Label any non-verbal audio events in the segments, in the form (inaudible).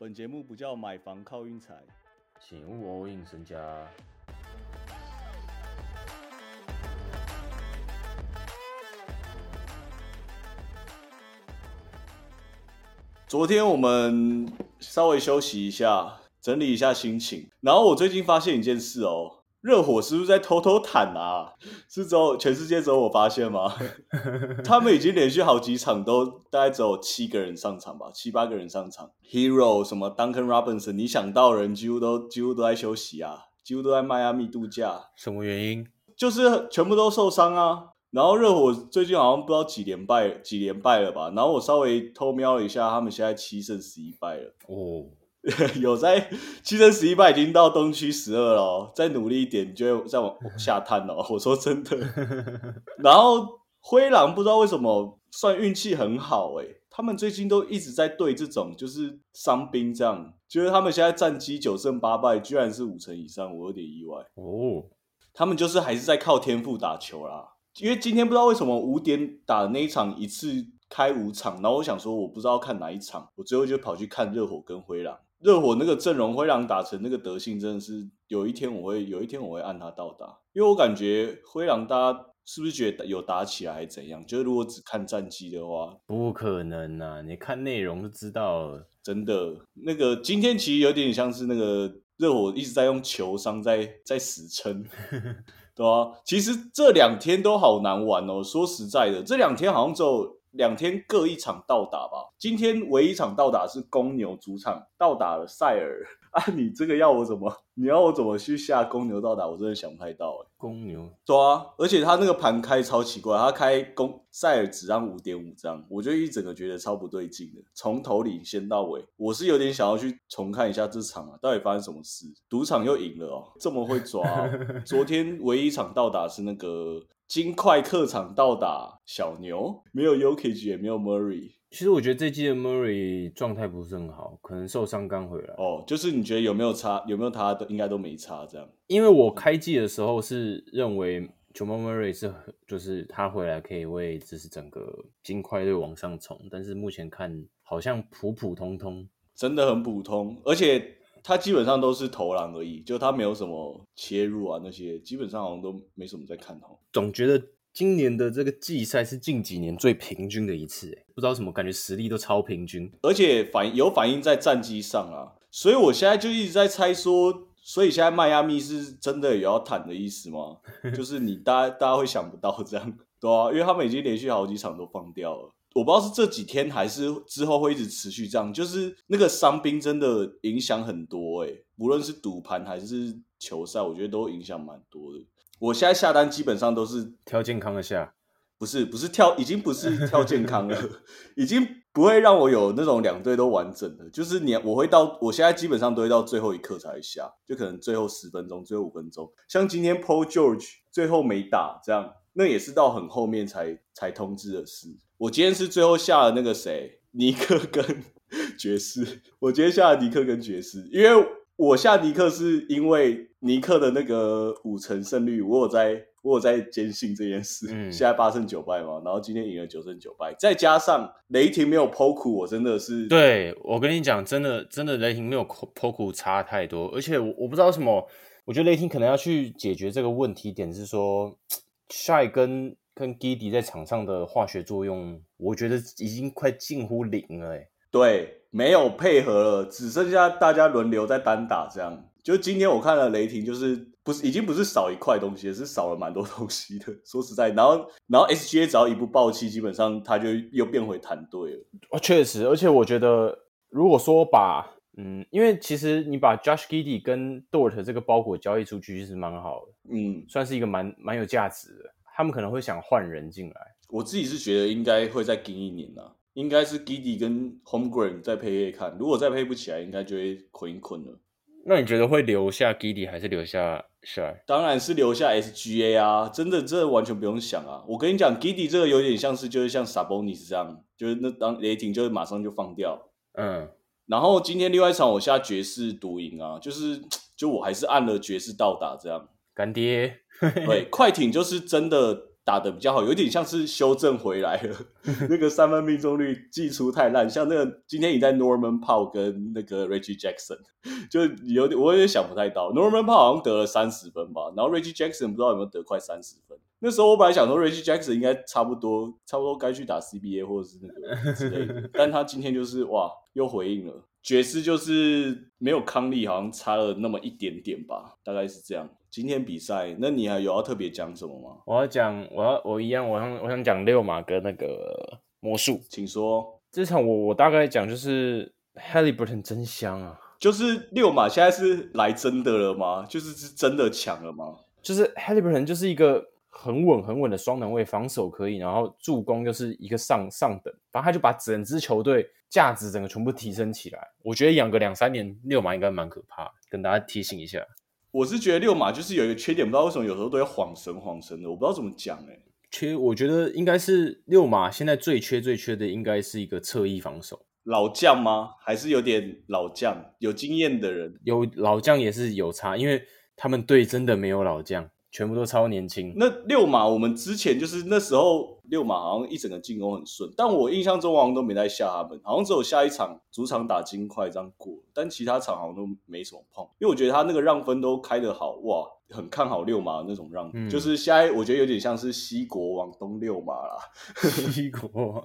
本节目不叫买房靠运财，请勿 all in 身家。昨天我们稍微休息一下，整理一下心情。然后我最近发现一件事哦，热火是不是在偷偷坦啊？(laughs) 是只有全世界只有我发现吗？(laughs) 他们已经连续好几场都大概只有七个人上场吧，七八个人上场。Hero 什么 Duncan Robinson，你想到人几乎都几乎都在休息啊，几乎都在迈阿密度假，什么原因？就是全部都受伤啊。然后热火最近好像不知道几连败几连败了吧？然后我稍微偷瞄了一下，他们现在七胜十一败了。哦，(laughs) 有在七胜十一败，已经到东区十二了哦。再努力一点，你就会再往下探哦。(laughs) 我说真的。然后灰狼不知道为什么算运气很好诶，他们最近都一直在对这种就是伤兵这样，觉得他们现在战绩九胜八败，居然是五成以上，我有点意外。哦，他们就是还是在靠天赋打球啦。因为今天不知道为什么五点打的那一场一次开五场，然后我想说我不知道看哪一场，我最后就跑去看热火跟灰狼。热火那个阵容，灰狼打成那个德性，真的是有一天我会有一天我会按他到达，因为我感觉灰狼大家是不是觉得有打起来还是怎样？就是如果只看战绩的话，不可能啊！你看内容就知道了。真的那个今天其实有点像是那个热火一直在用球商在在死撑。(laughs) 对啊，其实这两天都好难玩哦。说实在的，这两天好像只有两天各一场到打吧。今天唯一一场到打是公牛主场到打了塞尔 (laughs) 啊。你这个要我怎么？你要我怎么去下公牛到打？我真的想不太到哎。公牛对啊，而且他那个盘开超奇怪，他开公塞尔只让五点五张，我就一整个觉得超不对劲的。从头领先到尾，我是有点想要去重看一下这场啊，到底发生什么事？赌场又赢了哦，这么会抓。(laughs) 昨天唯一一场到打是那个金块客场到达小牛，没有 Yokich 也没有 Murray。其实我觉得这季的 Murray 状态不是很好，可能受伤刚回来。哦，就是你觉得有没有差？有没有他都应该都没差这样。因为我开季的时候是认为 Jamal Murray 是就是他回来可以为就是整个金块队往上冲，但是目前看好像普普通通，真的很普通，而且他基本上都是投篮而已，就他没有什么切入啊那些，基本上好像都没什么在看哦。总觉得今年的这个季赛是近几年最平均的一次，哎，不知道什么感觉实力都超平均，而且反有反映在战绩上啊，所以我现在就一直在猜说。所以现在迈阿密是真的有要坦的意思吗？(laughs) 就是你大家大家会想不到这样，对啊，因为他们已经连续好几场都放掉了。我不知道是这几天还是之后会一直持续这样，就是那个伤兵真的影响很多哎，无论是赌盘还是球赛，我觉得都影响蛮多的。我现在下单基本上都是挑健康的下。不是不是挑，已经不是挑健康了，(laughs) 已经不会让我有那种两队都完整的。就是你，我会到，我现在基本上都会到最后一刻才下，就可能最后十分钟、最后五分钟。像今天 Paul George 最后没打，这样那也是到很后面才才通知的事。我今天是最后下了那个谁，尼克跟爵士。我今天下了尼克跟爵士，因为我下尼克是因为尼克的那个五成胜率，我有在。我有在坚信这件事，现在八胜九败嘛，然后今天赢了九胜九败，再加上雷霆没有 POKU，我真的是对我跟你讲，真的真的雷霆没有 POKU 差太多，而且我我不知道什么，我觉得雷霆可能要去解决这个问题点是说，(tsk) Shy 跟跟 Giddy 在场上的化学作用，我觉得已经快近乎零了，哎，对，没有配合了，只剩下大家轮流在单打这样。就今天我看了雷霆，就是不是已经不是少一块东西，是少了蛮多东西的。说实在，然后然后 SGA 只要一部爆气，基本上他就又变回团队了。哦，确实，而且我觉得，如果说把嗯，因为其实你把 Josh Giddey 跟 Dort 这个包裹交易出去，其实蛮好的，嗯，算是一个蛮蛮有价值的。他们可能会想换人进来，我自己是觉得应该会再跟一年呐，应该是 Giddey 跟 Homegrown 再配配看，如果再配不起来，应该就会捆一捆了。那你觉得会留下 Giddy 还是留下 Shy？当然是留下 SGA 啊！真的，这完全不用想啊！我跟你讲，Giddy 这个有点像是就是像 Sabonis 这样，就是那当雷霆就是马上就放掉。嗯，然后今天另外一场我下爵士独赢啊，就是 (tsk) 就我还是按了爵士到达这样。干爹，(laughs) 对，快艇就是真的。打的比较好，有点像是修正回来了。(laughs) 那个三分命中率技出太烂，像那个今天你在 Norman Powell 跟那个 Reggie Jackson，就有点我有点想不太到，Norman Powell 好像得了三十分吧，然后 Reggie Jackson 不知道有没有得快三十分。那时候我本来想说 Reggie Jackson 应该差不多差不多该去打 CBA 或者是那个之类的，(laughs) 但他今天就是哇又回应了。爵士就是没有康利，好像差了那么一点点吧，大概是这样。今天比赛，那你还有要特别讲什么吗？我要讲，我要我一样，我想我想讲六马跟那个魔术，请说。这场我我大概讲就是 Halliburton 真香啊，就是六马现在是来真的了吗？就是是真的抢了吗？就是 Halliburton 就是一个。很稳很稳的双能位，防守可以，然后助攻又是一个上上等，反正他就把整支球队价值整个全部提升起来。我觉得养个两三年六马应该蛮可怕，跟大家提醒一下。我是觉得六马就是有一个缺点，不知道为什么有时候都会晃神晃神的，我不知道怎么讲哎。缺，我觉得应该是六马现在最缺最缺的应该是一个侧翼防守。老将吗？还是有点老将，有经验的人？有老将也是有差，因为他们队真的没有老将。全部都超年轻。那六马，我们之前就是那时候六马好像一整个进攻很顺，但我印象中好像都没在下他们，好像只有下一场主场打金块这样过，但其他场好像都没什么碰。因为我觉得他那个让分都开得好，哇，很看好六马那种让，就是现在我觉得有点像是西国王东六马啦。西国王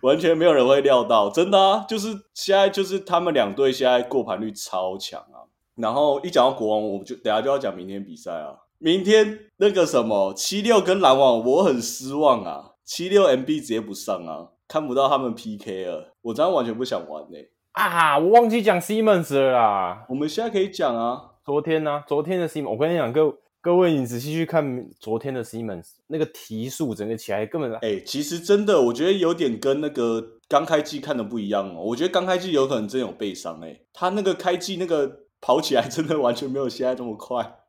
完全没有人会料到，真的啊，就是现在就是他们两队现在过盘率超强啊。然后一讲到国王，我就等下就要讲明天比赛啊。明天那个什么七六跟篮网，我很失望啊！七六 MB 直接不上啊，看不到他们 PK 了，我真的完全不想玩呢。啊，我忘记讲 Simmons 了啦。我们现在可以讲啊，昨天呢，昨天的 Simmons，我跟你讲，各各位你仔细去看昨天的 Simmons，那个提速整个起来根本……哎，其实真的，我觉得有点跟那个刚开季看的不一样哦。我觉得刚开季有可能真有背伤哎，他那个开季那个跑起来真的完全没有现在这么快。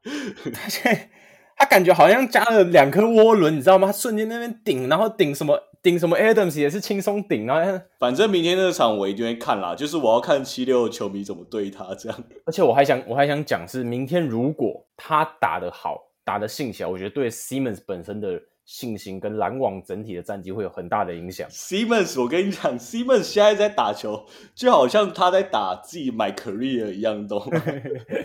他感觉好像加了两颗涡轮，你知道吗？他瞬间那边顶，然后顶什么顶什么 Adams 也是轻松顶，然后反正明天那场我一定会看啦，就是我要看七六球迷怎么对他这样。而且我还想我还想讲是，明天如果他打得好，打得兴起来，我觉得对 Simmons 本身的。信心跟篮网整体的战绩会有很大的影响。Simmons，我跟你讲，Simmons 现在在打球，就好像他在打自己 my career 一样，懂吗？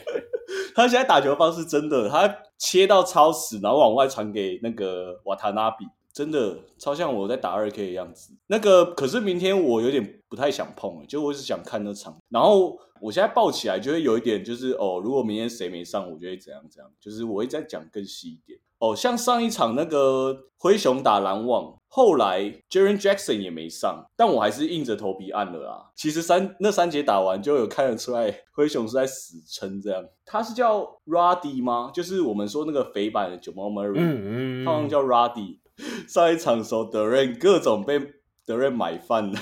(laughs) 他现在打球方式真的，他切到超死，然后往外传给那个瓦塔纳比，真的超像我在打二 K 的样子。那个可是明天我有点不太想碰，就我只想看那场。然后我现在抱起来就会有一点，就是哦，如果明天谁没上，我就会怎样怎样，就是我会再讲更细一点。哦，像上一场那个灰熊打篮网，后来 Jaren Jackson 也没上，但我还是硬着头皮按了啊。其实三那三节打完就有看得出来，灰熊是在死撑这样。他是叫 Ruddy 吗？就是我们说那个肥版的 Murray，嗯嗯，他好像叫 Ruddy。(laughs) 上一场时候德瑞各种被德瑞买饭了，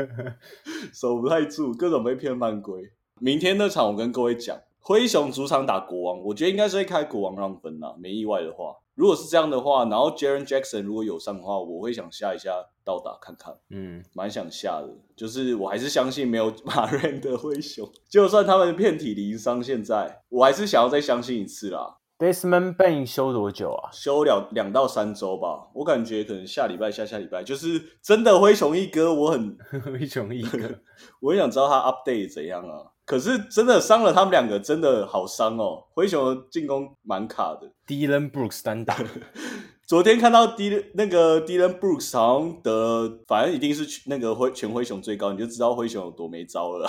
(laughs) 守不太住，各种被骗犯规。明天那场我跟各位讲。灰熊主场打国王，我觉得应该是会开国王让分啦，没意外的话。如果是这样的话，然后 Jaren Jackson 如果有上的话，我会想下一下倒打看看，嗯，蛮想下的。就是我还是相信没有马瑞的灰熊，就算他们遍体鳞伤，现在我还是想要再相信一次啦。Desmond Bain 休多久啊？休两两到三周吧。我感觉可能下礼拜、下下礼拜，就是真的灰熊一哥，我很 (laughs) 灰熊一哥，(laughs) 我很想知道他 update 怎样啊。可是真的伤了他们两个，真的好伤哦。灰熊的进攻蛮卡的，Dylan Brooks 单打。(laughs) 昨天看到 D 那个 Dylan Brooks 好像得，反正一定是那个灰全灰熊最高，你就知道灰熊有多没招了，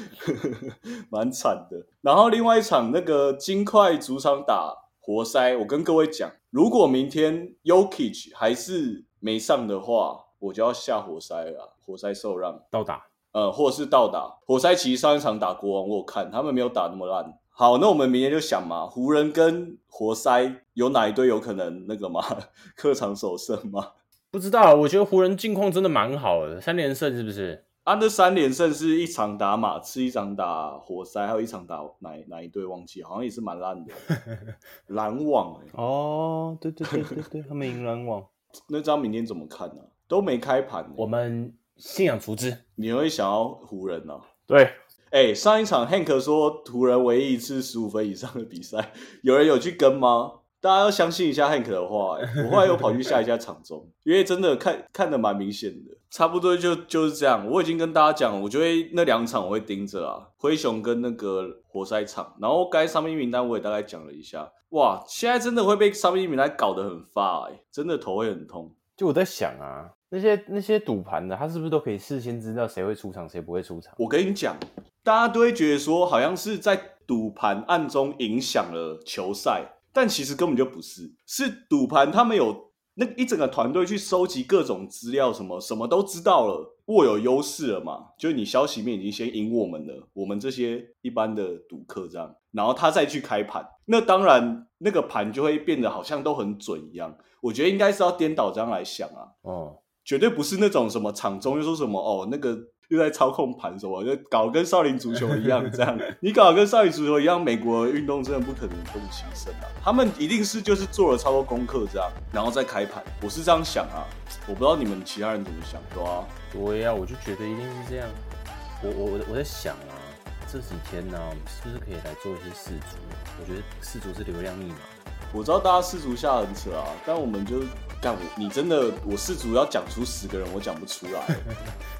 (laughs) 蛮惨的。然后另外一场那个金块主场打活塞，我跟各位讲，如果明天 Yokich 还是没上的话，我就要下活塞了。活塞受让倒打。呃，或者是倒打活塞，其实上一场打国王，我有看他们没有打那么烂。好，那我们明天就想嘛，湖人跟活塞有哪一队有可能那个吗？(laughs) 客场首胜吗？不知道，我觉得湖人近况真的蛮好的，三连胜是不是？啊，那三连胜是一场打马刺，一场打活塞，还有一场打哪哪一队忘记，好像也是蛮烂的。(laughs) 篮网哦，对对对对对，他们赢篮网。(laughs) 那张明天怎么看呢？都没开盘，我们。信仰厨师，你会想要湖人呢？对，哎，上一场 Hank 说湖人唯一一次十五分以上的比赛，有人有去跟吗？大家要相信一下 Hank 的话、欸。我后来又跑去下一下场中，因为真的看看的蛮明显的，差不多就就是这样。我已经跟大家讲，我就会那两场我会盯着啊，灰熊跟那个活塞场，然后该伤病名单我也大概讲了一下。哇，现在真的会被伤病名单搞得很发、欸，真的头会很痛。就我在想啊，那些那些赌盘的，他是不是都可以事先知道谁会出场，谁不会出场？我跟你讲，大家都会觉得说，好像是在赌盘暗中影响了球赛，但其实根本就不是，是赌盘他们有那一整个团队去收集各种资料，什么什么都知道了，握有优势了嘛，就是你消息面已经先赢我们了，我们这些一般的赌客这样，然后他再去开盘，那当然那个盘就会变得好像都很准一样。我觉得应该是要颠倒这样来想啊，哦，绝对不是那种什么场中又说什么哦那个又在操控盘什么，就搞跟少林足球一样这样。你搞跟少林足球一样，美国的运动真的不可能动其身啊。他们一定是就是做了超多功课这样，然后再开盘。我是这样想啊，我不知道你们其他人怎么想，对啊？对呀、我就觉得一定是这样。我我我我在想啊，这几天呢、我们是不是可以来做一些世足？我觉得世足是流量密码。我知道大家世足下很扯啊，但我们就干我，你真的我世足要讲出十个人，我讲不出来。(laughs)